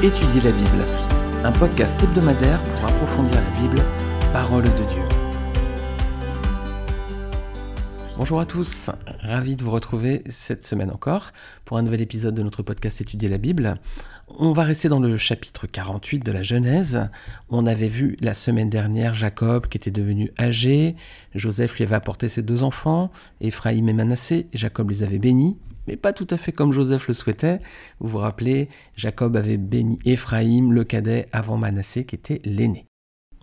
Étudier la Bible, un podcast hebdomadaire pour approfondir la Bible, parole de Dieu. Bonjour à tous, ravi de vous retrouver cette semaine encore pour un nouvel épisode de notre podcast Étudier la Bible. On va rester dans le chapitre 48 de la Genèse. On avait vu la semaine dernière Jacob qui était devenu âgé, Joseph lui avait apporté ses deux enfants, Ephraïm et Manassé, Jacob les avait bénis, mais pas tout à fait comme Joseph le souhaitait. Vous vous rappelez, Jacob avait béni Éphraïm, le cadet, avant Manassé, qui était l'aîné.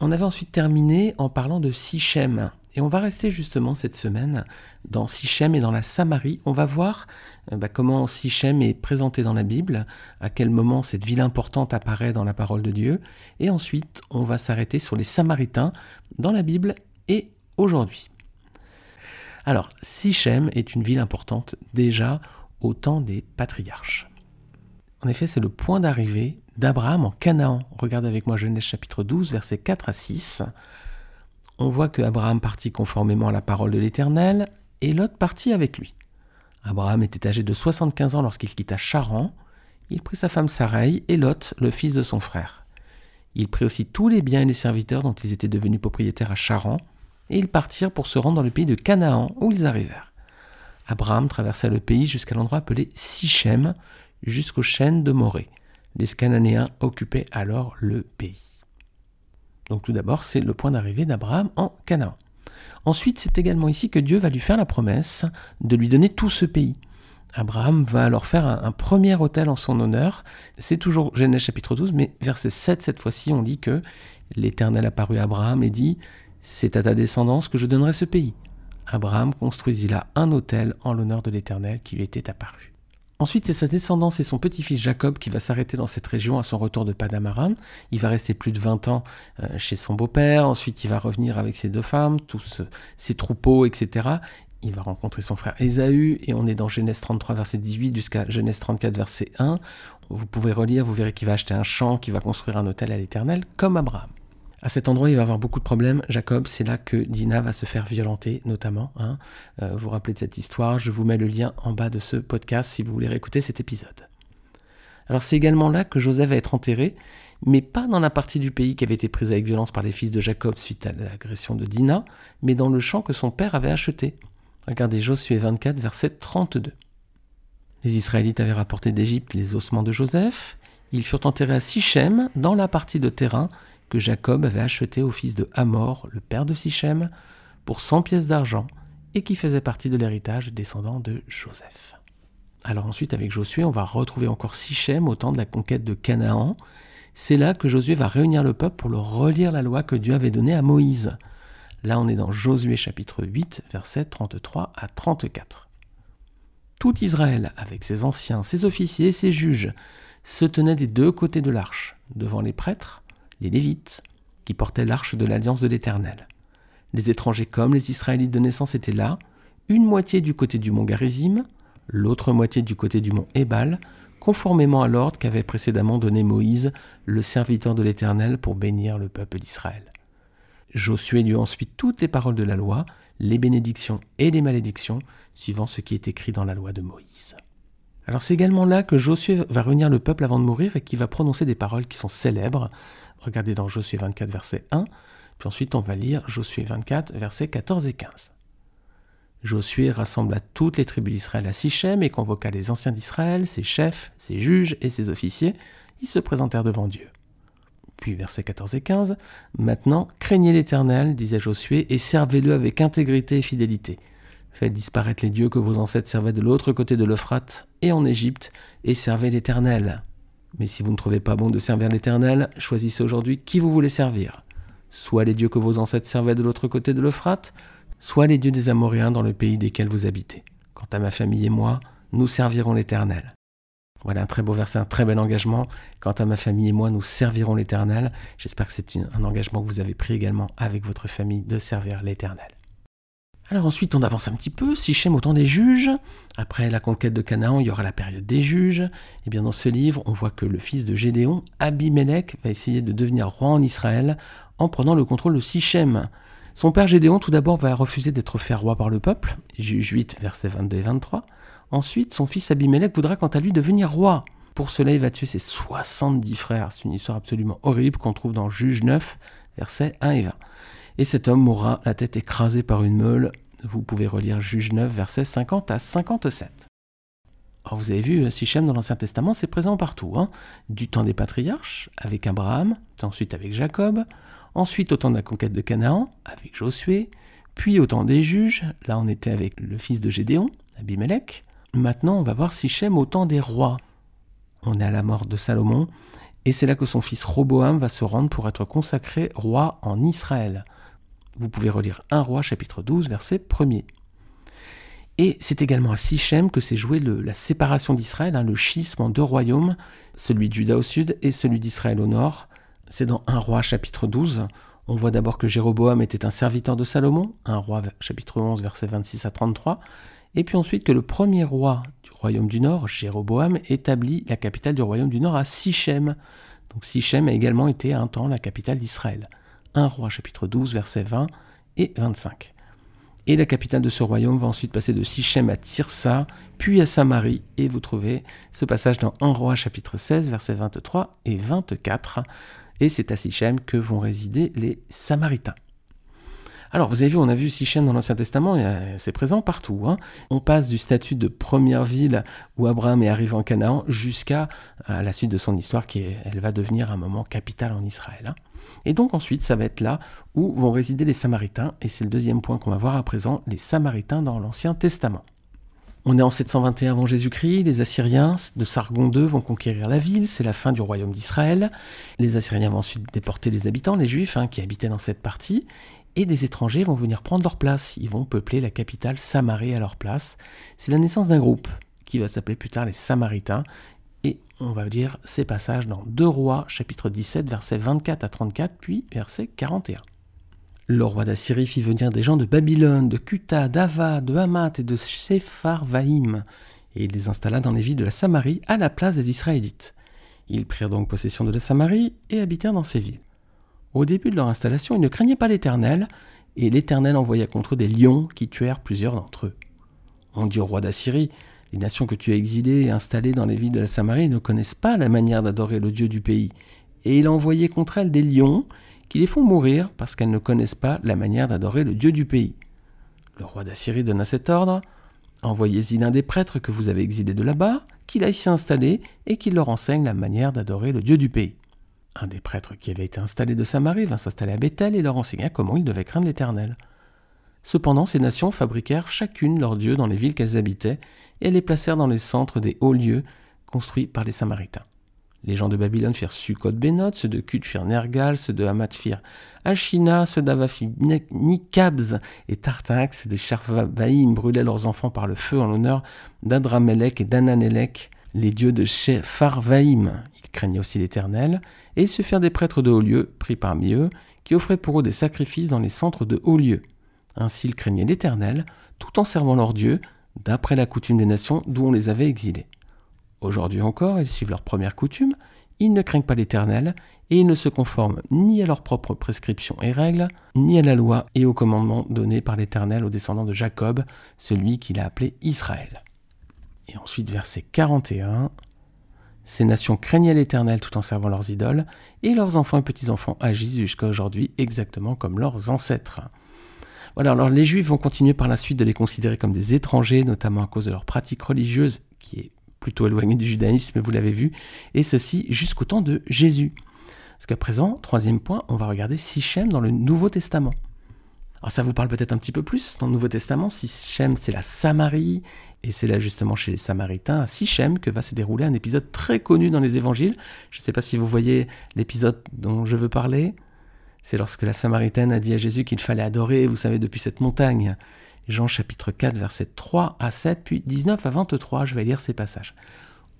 On avait ensuite terminé en parlant de Sichem. Et on va rester justement cette semaine dans Sichem et dans la Samarie. On va voir euh, bah, comment Sichem est présenté dans la Bible, à quel moment cette ville importante apparaît dans la parole de Dieu. Et ensuite, on va s'arrêter sur les Samaritains dans la Bible et aujourd'hui. Alors, Sichem est une ville importante déjà au temps des patriarches. En effet, c'est le point d'arrivée d'Abraham en Canaan. Regardez avec moi Genèse chapitre 12, versets 4 à 6. On voit que Abraham partit conformément à la parole de l'Éternel, et Lot partit avec lui. Abraham était âgé de 75 ans lorsqu'il quitta Charan. Il prit sa femme Sarai et Lot, le fils de son frère. Il prit aussi tous les biens et les serviteurs dont ils étaient devenus propriétaires à Charan, et ils partirent pour se rendre dans le pays de Canaan, où ils arrivèrent. Abraham traversa le pays jusqu'à l'endroit appelé Sichem, jusqu'aux chênes de Morée. Les Cananéens occupaient alors le pays. Donc tout d'abord, c'est le point d'arrivée d'Abraham en Canaan. Ensuite, c'est également ici que Dieu va lui faire la promesse de lui donner tout ce pays. Abraham va alors faire un, premier hôtel en son honneur. C'est toujours Genèse chapitre 12, mais verset 7, cette fois-ci, on lit que l'Éternel apparut à Abraham et dit C'est à ta descendance que je donnerai ce pays. Abraham construisit là un autel en l'honneur de l'Éternel qui lui était apparu. Ensuite, c'est sa descendance et son petit-fils Jacob qui va s'arrêter dans cette région à son retour de Padamaran. Il va rester plus de 20 ans euh, chez son beau-père. Ensuite, il va revenir avec ses deux femmes, tous ses troupeaux, etc. Il va rencontrer son frère Ésaü et on est dans Genèse 33 verset 18 jusqu'à Genèse 34 verset 1. Vous pouvez relire, vous verrez qu'il va acheter un champ, qu'il va construire un hôtel à l'Éternel comme Abraham. À cet endroit, il va avoir beaucoup de problèmes. Jacob, c'est là que Dina va se faire violenter, notamment. Hein. Euh, vous vous rappelez de cette histoire Je vous mets le lien en bas de ce podcast si vous voulez réécouter cet épisode. Alors c'est également là que Joseph va être enterré, mais pas dans la partie du pays qui avait été prise avec violence par les fils de Jacob suite à l'agression de Dina, mais dans le champ que son père avait acheté. Regardez Josué 24, verset 32. Les Israélites avaient rapporté d'Égypte les ossements de Joseph. Ils furent enterrés à Sichem, dans la partie de terrain que Jacob avait acheté au fils de Hamor, le père de Sichem, pour 100 pièces d'argent, et qui faisait partie de l'héritage descendant de Joseph. Alors ensuite, avec Josué, on va retrouver encore Sichem au temps de la conquête de Canaan. C'est là que Josué va réunir le peuple pour leur relire la loi que Dieu avait donnée à Moïse. Là, on est dans Josué chapitre 8, versets 33 à 34. Tout Israël, avec ses anciens, ses officiers ses juges, se tenait des deux côtés de l'arche, devant les prêtres, les Lévites, qui portaient l'arche de l'alliance de l'Éternel. Les étrangers comme les Israélites de naissance étaient là, une moitié du côté du mont Garizim, l'autre moitié du côté du mont Ébal, conformément à l'ordre qu'avait précédemment donné Moïse, le serviteur de l'Éternel, pour bénir le peuple d'Israël. Josué lut ensuite toutes les paroles de la loi, les bénédictions et les malédictions, suivant ce qui est écrit dans la loi de Moïse. Alors c'est également là que Josué va réunir le peuple avant de mourir et qui va prononcer des paroles qui sont célèbres. Regardez dans Josué 24 verset 1, puis ensuite on va lire Josué 24 versets 14 et 15. Josué rassembla toutes les tribus d'Israël à Sichem et convoqua les anciens d'Israël, ses chefs, ses juges et ses officiers. Ils se présentèrent devant Dieu. Puis versets 14 et 15, Maintenant, craignez l'Éternel, disait Josué, et servez-le avec intégrité et fidélité. Faites disparaître les dieux que vos ancêtres servaient de l'autre côté de l'Euphrate et en Égypte, et servez l'Éternel. Mais si vous ne trouvez pas bon de servir l'Éternel, choisissez aujourd'hui qui vous voulez servir. Soit les dieux que vos ancêtres servaient de l'autre côté de l'Euphrate, soit les dieux des Amoréens dans le pays desquels vous habitez. Quant à ma famille et moi, nous servirons l'Éternel. Voilà un très beau verset, un très bel engagement. Quant à ma famille et moi, nous servirons l'Éternel. J'espère que c'est un engagement que vous avez pris également avec votre famille de servir l'Éternel. Alors ensuite, on avance un petit peu, Sichem au temps des juges. Après la conquête de Canaan, il y aura la période des juges. Et eh bien dans ce livre, on voit que le fils de Gédéon, Abimelech, va essayer de devenir roi en Israël en prenant le contrôle de Sichem. Son père Gédéon, tout d'abord, va refuser d'être fait roi par le peuple, Juge 8, versets 22 et 23. Ensuite, son fils Abimelech voudra quant à lui devenir roi. Pour cela, il va tuer ses 70 frères. C'est une histoire absolument horrible qu'on trouve dans Juge 9, versets 1 et 20. Et cet homme mourra la tête écrasée par une meule. Vous pouvez relire Juge 9, versets 50 à 57. Alors vous avez vu, Sichem dans l'Ancien Testament, c'est présent partout. Hein. Du temps des patriarches, avec Abraham, ensuite avec Jacob, ensuite au temps de la conquête de Canaan, avec Josué, puis au temps des juges, là on était avec le fils de Gédéon, Abimelech. Maintenant on va voir Sichem au temps des rois. On est à la mort de Salomon, et c'est là que son fils Roboam va se rendre pour être consacré roi en Israël. Vous pouvez relire 1 roi chapitre 12 verset 1er. Et c'est également à Sichem que s'est jouée la séparation d'Israël, hein, le schisme en deux royaumes, celui de Juda au sud et celui d'Israël au nord. C'est dans 1 roi chapitre 12. On voit d'abord que Jéroboam était un serviteur de Salomon, 1 roi chapitre 11 versets 26 à 33, et puis ensuite que le premier roi du royaume du nord, Jéroboam, établit la capitale du royaume du nord à Sichem. Donc Sichem a également été un temps la capitale d'Israël. 1 roi chapitre 12 versets 20 et 25. Et la capitale de ce royaume va ensuite passer de Sichem à Tirsa, puis à Samarie. Et vous trouvez ce passage dans 1 roi chapitre 16, versets 23 et 24. Et c'est à Sichem que vont résider les Samaritains. Alors, vous avez vu, on a vu Sichem dans l'Ancien Testament, c'est présent partout. Hein. On passe du statut de première ville où Abraham est arrivé en Canaan jusqu'à la suite de son histoire, qui elle va devenir un moment capital en Israël. Hein. Et donc ensuite, ça va être là où vont résider les Samaritains, et c'est le deuxième point qu'on va voir à présent, les Samaritains dans l'Ancien Testament. On est en 721 avant Jésus-Christ, les Assyriens de Sargon II vont conquérir la ville, c'est la fin du royaume d'Israël. Les Assyriens vont ensuite déporter les habitants, les Juifs hein, qui habitaient dans cette partie, et des étrangers vont venir prendre leur place. Ils vont peupler la capitale Samarie à leur place. C'est la naissance d'un groupe qui va s'appeler plus tard les Samaritains, et on va dire ces passages dans 2 Rois, chapitre 17, versets 24 à 34, puis verset 41. Le roi d'Assyrie fit venir des gens de Babylone, de Kuta, d'Ava, de Hamath et de Sepharvaïm, et il les installa dans les villes de la Samarie à la place des Israélites. Ils prirent donc possession de la Samarie et habitèrent dans ces villes. Au début de leur installation, ils ne craignaient pas l'Éternel, et l'Éternel envoya contre eux des lions qui tuèrent plusieurs d'entre eux. On dit au roi d'Assyrie les nations que tu as exilées et installées dans les villes de la Samarie ne connaissent pas la manière d'adorer le Dieu du pays. Et il a envoyé contre elles des lions qui les font mourir parce qu'elles ne connaissent pas la manière d'adorer le Dieu du pays. Le roi d'Assyrie donna cet ordre Envoyez-y l'un des prêtres que vous avez exilés de là-bas, qu'il aille s'y installer et qu'il leur enseigne la manière d'adorer le Dieu du pays. Un des prêtres qui avait été installé de Samarie vint s'installer à Bethel et leur enseigna comment ils devaient craindre l'Éternel. Cependant, ces nations fabriquèrent chacune leur dieu dans les villes qu'elles habitaient, et les placèrent dans les centres des hauts lieux construits par les Samaritains. Les gens de Babylone firent Sukkot Benot, ceux de Kut firent Nergal, ceux de Hamath firent Ashina, ceux d'Ava firent Nikabz et Tartax, ceux de Sharvaïm brûlaient leurs enfants par le feu en l'honneur d'Adramelech et d'Ananelech, les dieux de Shepharvaïm. Ils craignaient aussi l'Éternel, et ils se firent des prêtres de haut lieu, pris parmi eux, qui offraient pour eux des sacrifices dans les centres de haut lieu. Ainsi ils craignaient l'Éternel, tout en servant leur Dieu, d'après la coutume des nations d'où on les avait exilés. Aujourd'hui encore, ils suivent leur première coutume, ils ne craignent pas l'Éternel, et ils ne se conforment ni à leurs propres prescriptions et règles, ni à la loi et aux commandements donnés par l'Éternel aux descendants de Jacob, celui qu'il a appelé Israël. Et ensuite, verset 41. Ces nations craignaient l'Éternel tout en servant leurs idoles, et leurs enfants et petits-enfants agissent jusqu'à aujourd'hui exactement comme leurs ancêtres. Voilà, alors les Juifs vont continuer par la suite de les considérer comme des étrangers, notamment à cause de leur pratique religieuse, qui est plutôt éloignée du judaïsme, vous l'avez vu, et ceci jusqu'au temps de Jésus. Parce qu'à présent, troisième point, on va regarder Sichem dans le Nouveau Testament. Alors ça vous parle peut-être un petit peu plus dans le Nouveau Testament. Sichem, c'est la Samarie, et c'est là justement chez les Samaritains, à Sichem, que va se dérouler un épisode très connu dans les évangiles. Je ne sais pas si vous voyez l'épisode dont je veux parler. C'est lorsque la Samaritaine a dit à Jésus qu'il fallait adorer, vous savez, depuis cette montagne. Jean chapitre 4, versets 3 à 7, puis 19 à 23, je vais lire ces passages.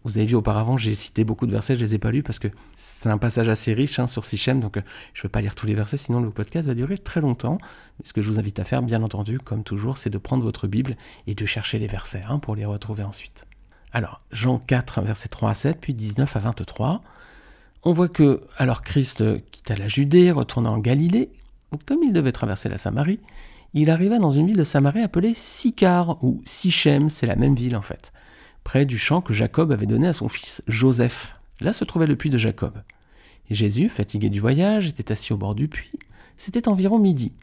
Vous avez vu auparavant, j'ai cité beaucoup de versets, je ne les ai pas lus parce que c'est un passage assez riche hein, sur Sichem, donc euh, je ne vais pas lire tous les versets, sinon le podcast va durer très longtemps. ce que je vous invite à faire, bien entendu, comme toujours, c'est de prendre votre Bible et de chercher les versets hein, pour les retrouver ensuite. Alors, Jean 4, versets 3 à 7, puis 19 à 23 on voit que, alors Christ quitta la Judée, retourna en Galilée, comme il devait traverser la Samarie, il arriva dans une ville de Samarie appelée Sicar, ou Sichem, c'est la même ville en fait. près du champ que Jacob avait donné à son fils Joseph. Là se trouvait le puits de Jacob. Jésus, fatigué du voyage, était assis au bord du puits. C'était environ midi.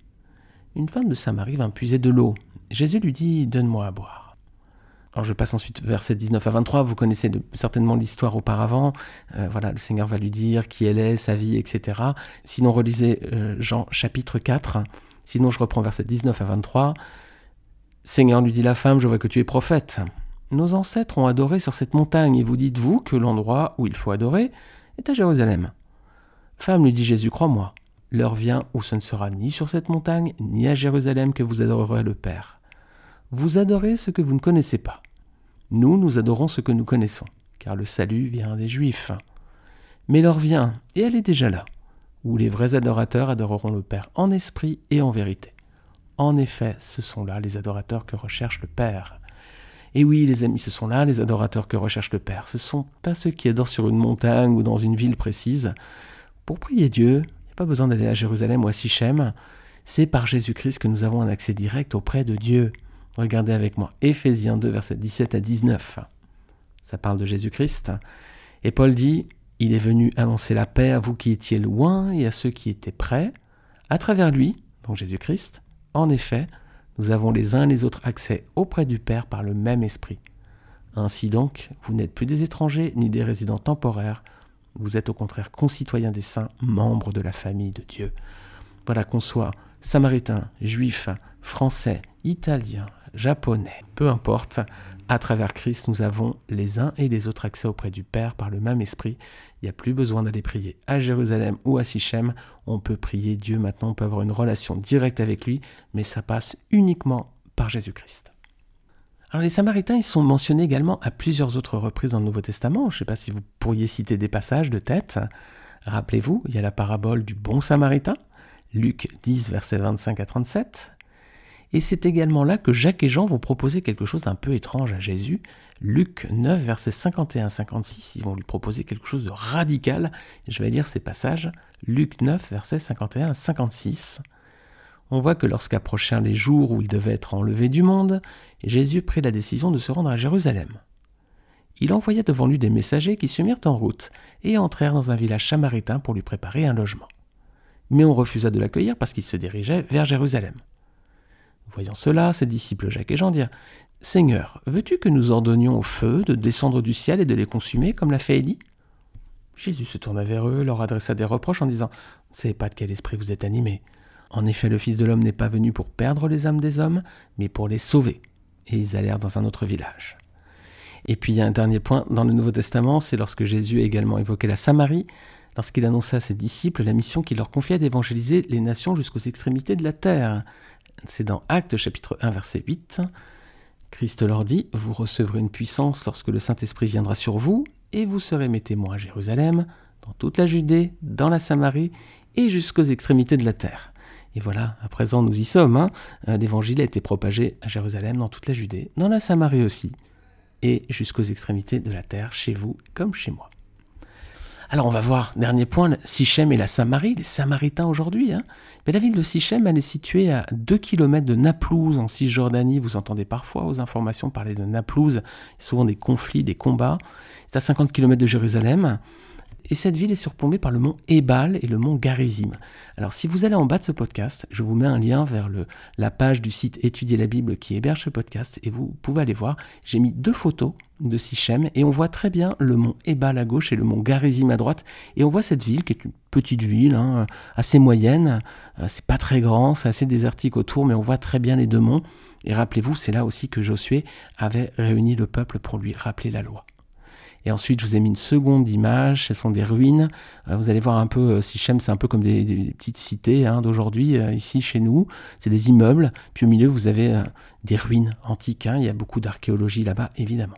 Une femme de Samarie vint puiser de l'eau. Jésus lui dit Donne-moi à boire. Alors je passe ensuite versets 19 à 23. Vous connaissez certainement l'histoire auparavant. Euh, voilà, le Seigneur va lui dire qui elle est, sa vie, etc. Sinon, relisez euh, Jean chapitre 4. Sinon, je reprends versets 19 à 23. Seigneur lui dit la femme Je vois que tu es prophète. Nos ancêtres ont adoré sur cette montagne, et vous dites-vous que l'endroit où il faut adorer est à Jérusalem. Femme, lui dit Jésus, crois-moi, l'heure vient où ce ne sera ni sur cette montagne, ni à Jérusalem que vous adorerez le Père. Vous adorez ce que vous ne connaissez pas. Nous, nous adorons ce que nous connaissons, car le salut vient des Juifs. Mais l'heure vient, et elle est déjà là, où les vrais adorateurs adoreront le Père en esprit et en vérité. En effet, ce sont là les adorateurs que recherche le Père. Et oui, les amis, ce sont là les adorateurs que recherche le Père. Ce sont pas ceux qui adorent sur une montagne ou dans une ville précise. Pour prier Dieu, il n'y a pas besoin d'aller à Jérusalem ou à Sichem. C'est par Jésus-Christ que nous avons un accès direct auprès de Dieu. Regardez avec moi, Éphésiens 2, versets 17 à 19. Ça parle de Jésus-Christ. Et Paul dit, Il est venu annoncer la paix à vous qui étiez loin et à ceux qui étaient près, à travers lui, donc Jésus-Christ. En effet, nous avons les uns les autres accès auprès du Père par le même esprit. Ainsi donc, vous n'êtes plus des étrangers ni des résidents temporaires, vous êtes au contraire concitoyens des saints, membres de la famille de Dieu. Voilà qu'on soit samaritain, juif, français, italien, japonais, peu importe, à travers Christ, nous avons les uns et les autres accès auprès du Père par le même esprit. Il n'y a plus besoin d'aller prier à Jérusalem ou à Sichem. On peut prier Dieu maintenant, on peut avoir une relation directe avec lui, mais ça passe uniquement par Jésus-Christ. Alors les Samaritains, ils sont mentionnés également à plusieurs autres reprises dans le Nouveau Testament. Je ne sais pas si vous pourriez citer des passages de tête. Rappelez-vous, il y a la parabole du bon Samaritain, Luc 10, versets 25 à 37. Et c'est également là que Jacques et Jean vont proposer quelque chose d'un peu étrange à Jésus. Luc 9, versets 51-56, ils vont lui proposer quelque chose de radical. Je vais lire ces passages. Luc 9, versets 51 56. On voit que lorsqu'approchèrent les jours où il devait être enlevé du monde, Jésus prit la décision de se rendre à Jérusalem. Il envoya devant lui des messagers qui se mirent en route et entrèrent dans un village samaritain pour lui préparer un logement. Mais on refusa de l'accueillir parce qu'il se dirigeait vers Jérusalem. Voyant cela, ses disciples Jacques et Jean dirent Seigneur, veux-tu que nous ordonnions au feu de descendre du ciel et de les consumer, comme l'a fait Élie? Jésus se tourna vers eux, leur adressa des reproches en disant Vous ne savez pas de quel esprit vous êtes animés. En effet, le Fils de l'homme n'est pas venu pour perdre les âmes des hommes, mais pour les sauver. Et ils allèrent dans un autre village. Et puis il y a un dernier point dans le Nouveau Testament, c'est lorsque Jésus a également évoqué la Samarie, lorsqu'il annonça à ses disciples la mission qu'il leur confiait d'évangéliser les nations jusqu'aux extrémités de la terre. C'est dans Actes chapitre 1 verset 8. Christ leur dit, Vous recevrez une puissance lorsque le Saint-Esprit viendra sur vous, et vous serez mes témoins à Jérusalem, dans toute la Judée, dans la Samarie, et jusqu'aux extrémités de la terre. Et voilà, à présent nous y sommes. Hein. Euh, l'évangile a été propagé à Jérusalem, dans toute la Judée, dans la Samarie aussi, et jusqu'aux extrémités de la terre, chez vous comme chez moi. Alors on va voir, dernier point, Sichem et la Samarie, les Samaritains aujourd'hui. La ville de Sichem, elle est située à 2 km de Naplouse, en Cisjordanie. Vous entendez parfois aux informations parler de Naplouse, souvent des conflits, des combats. C'est à 50 km de Jérusalem. Et cette ville est surplombée par le mont Ebal et le mont Garizim. Alors si vous allez en bas de ce podcast, je vous mets un lien vers la page du site Étudier la Bible qui héberge ce podcast et vous pouvez aller voir. J'ai mis deux photos de Sichem et on voit très bien le mont Ebal à gauche et le mont Garizim à droite. Et on voit cette ville qui est une petite ville, hein, assez moyenne. Euh, c'est pas très grand, c'est assez désertique autour, mais on voit très bien les deux monts. Et rappelez-vous, c'est là aussi que Josué avait réuni le peuple pour lui rappeler la loi. Et ensuite, je vous ai mis une seconde image, ce sont des ruines. Euh, vous allez voir un peu, euh, Sichem, c'est un peu comme des, petites cités hein, d'aujourd'hui, euh, ici chez nous. C'est des immeubles. Puis au milieu, vous avez des ruines antiques. Hein. Il y a beaucoup d'archéologie là-bas, évidemment.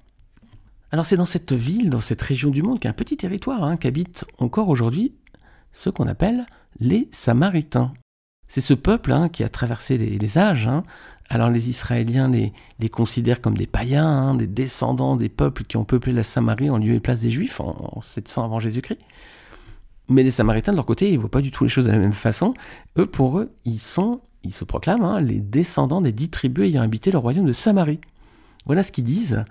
Alors c'est dans cette ville, dans cette région du monde, qu'un petit territoire hein, qu'habitent encore aujourd'hui ce qu'on appelle les Samaritains. C'est ce peuple hein, qui a traversé les, âges. Hein. Alors les Israéliens les, considèrent comme des païens, hein, des descendants des peuples qui ont peuplé la Samarie en lieu et place des Juifs en, 700 avant Jésus-Christ. Mais les Samaritains, de leur côté, ils ne voient pas du tout les choses de la même façon. Eux, pour eux, ils sont, ils se proclament les descendants des dix tribus ayant habité le royaume de Samarie. Voilà ce qu'ils disent.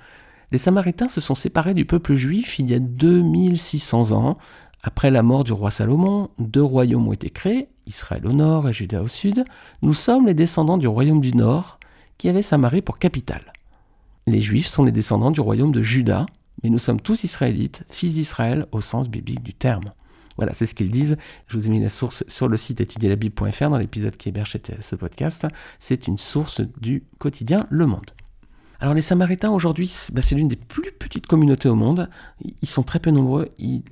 Les Samaritains se sont séparés du peuple juif il y a 2600 ans. Après la mort du roi Salomon, deux royaumes ont été créés, Israël au nord et Juda au sud. Nous sommes les descendants du royaume du nord, qui avait Samarie pour capitale. Les Juifs sont les descendants du royaume de Juda, mais nous sommes tous Israélites, fils d'Israël au sens biblique du terme. Voilà, c'est ce qu'ils disent. Je vous ai mis la source sur le site étudierlabible.fr dans l'épisode qui héberge ce podcast. C'est une source du quotidien Le Monde. Alors les Samaritains aujourd'hui, bah, c'est l'une des plus petites communautés au monde. Ils sont très peu nombreux.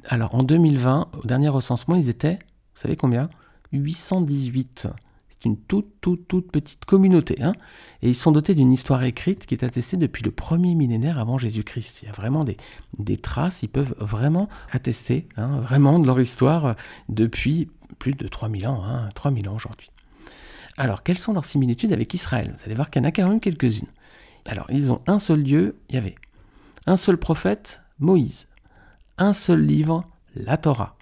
alors en 2020, au dernier recensement, ils étaient, vous savez combien? 818. C'est une toute, toute, toute petite communauté. Hein. et ils sont dotés d'une histoire écrite qui est attestée depuis le premier millénaire avant Jésus-Christ. Il y a vraiment des, traces, ils peuvent vraiment attester hein, vraiment de leur histoire depuis plus de 3000 ans, hein, 3000 ans aujourd'hui. Alors, quelles sont leurs similitudes avec Israël? Vous allez voir qu'il y en a quand même quelques-unes. Alors, ils ont un seul Dieu, il y avait un seul prophète, Moïse, un seul livre, la Torah.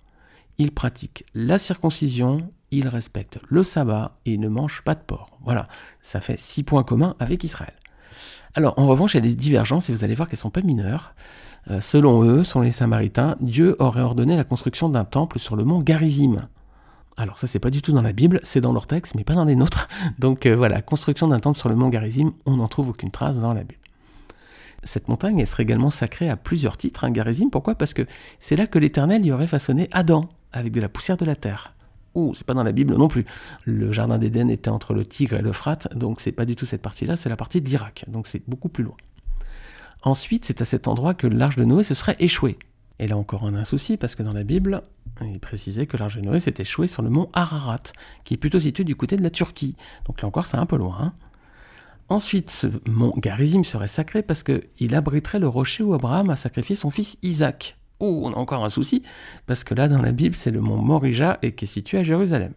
Ils pratiquent la circoncision, ils respectent le sabbat et ne mangent pas de porc. Voilà, ça fait six points communs avec Israël. Alors, en revanche, il y a des divergences et vous allez voir qu'elles ne sont pas mineures. Euh, selon eux, selon les Samaritains, Dieu aurait ordonné la construction d'un temple sur le mont Garizim. Alors ça, c'est pas du tout dans la Bible, c'est dans leur texte, mais pas dans les nôtres. Donc euh, voilà, construction d'un temple sur le mont Garizim, on n'en trouve aucune trace dans la Bible. Cette montagne, elle serait également sacrée à plusieurs titres, hein, Garizim. Pourquoi? Parce que c'est là que l'Éternel y aurait façonné Adam, avec de la poussière de la terre. C'est pas dans la Bible non plus. Le jardin d'Éden était entre le Tigre et l'Euphrate, donc c'est pas du tout cette partie-là, c'est la partie d'Irak, donc c'est beaucoup plus loin. Ensuite, c'est à cet endroit que l'arche de Noé se serait échouée. Et là encore, on a un souci, parce que dans la Bible, il précisait que l'arche de Noé s'était échouée sur le mont Ararat, qui est plutôt situé du côté de la Turquie. Donc là encore, c'est un peu loin. Hein. Ensuite, ce mont Garizim serait sacré parce qu'il abriterait le rocher où Abraham a sacrifié son fils Isaac. Oh, on a encore un souci, parce que là, dans la Bible, c'est le mont Morija et qui est situé à Jérusalem.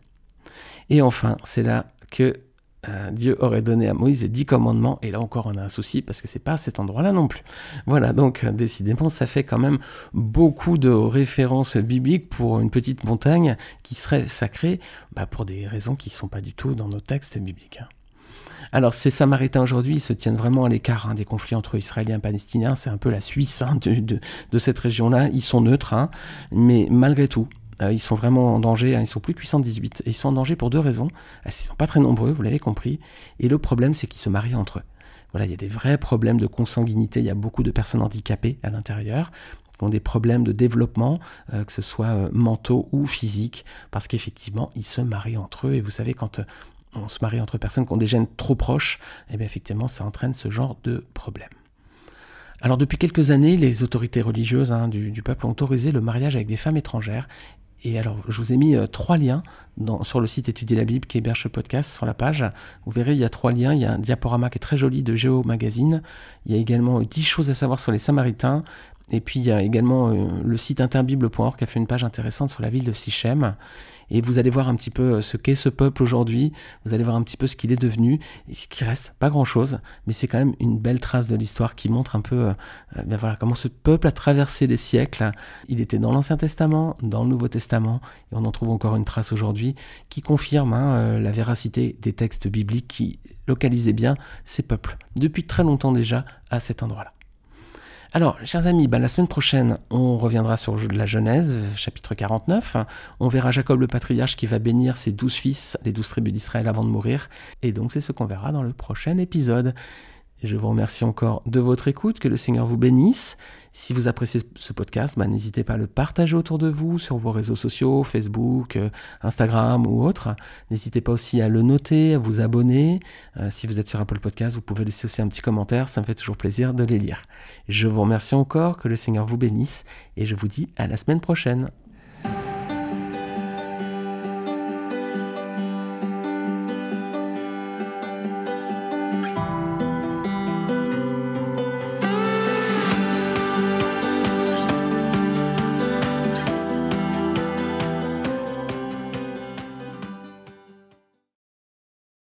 Et enfin, c'est là que euh, Dieu aurait donné à Moïse les dix commandements, et là encore on a un souci parce que c'est pas cet endroit-là non plus. Voilà, donc euh, décidément ça fait quand même beaucoup de références bibliques pour une petite montagne qui serait sacrée bah, pour des raisons qui ne sont pas du tout dans nos textes bibliques. Hein. Alors ces Samaritains aujourd'hui, se tiennent vraiment à l'écart hein, des conflits entre Israéliens et Palestiniens, c'est un peu la Suisse hein, de, cette région-là, ils sont neutres, mais malgré tout, euh, ils sont vraiment en danger, hein, ils sont plus que 818. Et ils sont en danger pour deux raisons. Ah, ils sont pas très nombreux, vous l'avez compris. Et le problème, c'est qu'ils se marient entre eux. Voilà, il y a des vrais problèmes de consanguinité. Il y a beaucoup de personnes handicapées à l'intérieur qui ont des problèmes de développement, euh, que ce soit euh, mentaux ou physiques, parce qu'effectivement, ils se marient entre eux. Et vous savez, quand on se marie entre personnes qui ont des gènes trop proches, eh bien effectivement, ça entraîne ce genre de problème. Alors depuis quelques années, les autorités religieuses hein, du, peuple ont autorisé le mariage avec des femmes étrangères et alors, je vous ai mis euh, trois liens sur le site Étudier la Bible qui héberge ce podcast sur la page. Vous verrez, il y a trois liens. Il y a un diaporama qui est très joli de Géo Magazine. Il y a également dix choses à savoir sur les Samaritains. Et puis, il y a également euh, le site interbible.org qui a fait une page intéressante sur la ville de Sichem. Et vous allez voir un petit peu euh, ce qu'est ce peuple aujourd'hui, vous allez voir un petit peu ce qu'il est devenu, et ce qui reste pas grand-chose, mais c'est quand même une belle trace de l'histoire qui montre un peu euh, ben voilà, comment ce peuple a traversé les siècles. Il était dans l'Ancien Testament, dans le Nouveau Testament, et on en trouve encore une trace aujourd'hui qui confirme hein, la véracité des textes bibliques qui localisaient bien ces peuples. Depuis très longtemps déjà à cet endroit-là. Alors, chers amis, bah, la semaine prochaine, on reviendra sur la Genèse, chapitre 49. On verra Jacob le patriarche qui va bénir ses douze fils, les douze tribus d'Israël avant de mourir. Et donc, c'est ce qu'on verra dans le prochain épisode. Je vous remercie encore de votre écoute, que le Seigneur vous bénisse. Si vous appréciez ce podcast, bah, n'hésitez pas à le partager autour de vous sur vos réseaux sociaux, Facebook, euh, Instagram ou autres. N'hésitez pas aussi à le noter, à vous abonner. Euh, si vous êtes sur Apple Podcast, vous pouvez laisser aussi un petit commentaire, ça me fait toujours plaisir de les lire. Je vous remercie encore, que le Seigneur vous bénisse et je vous dis à la semaine prochaine.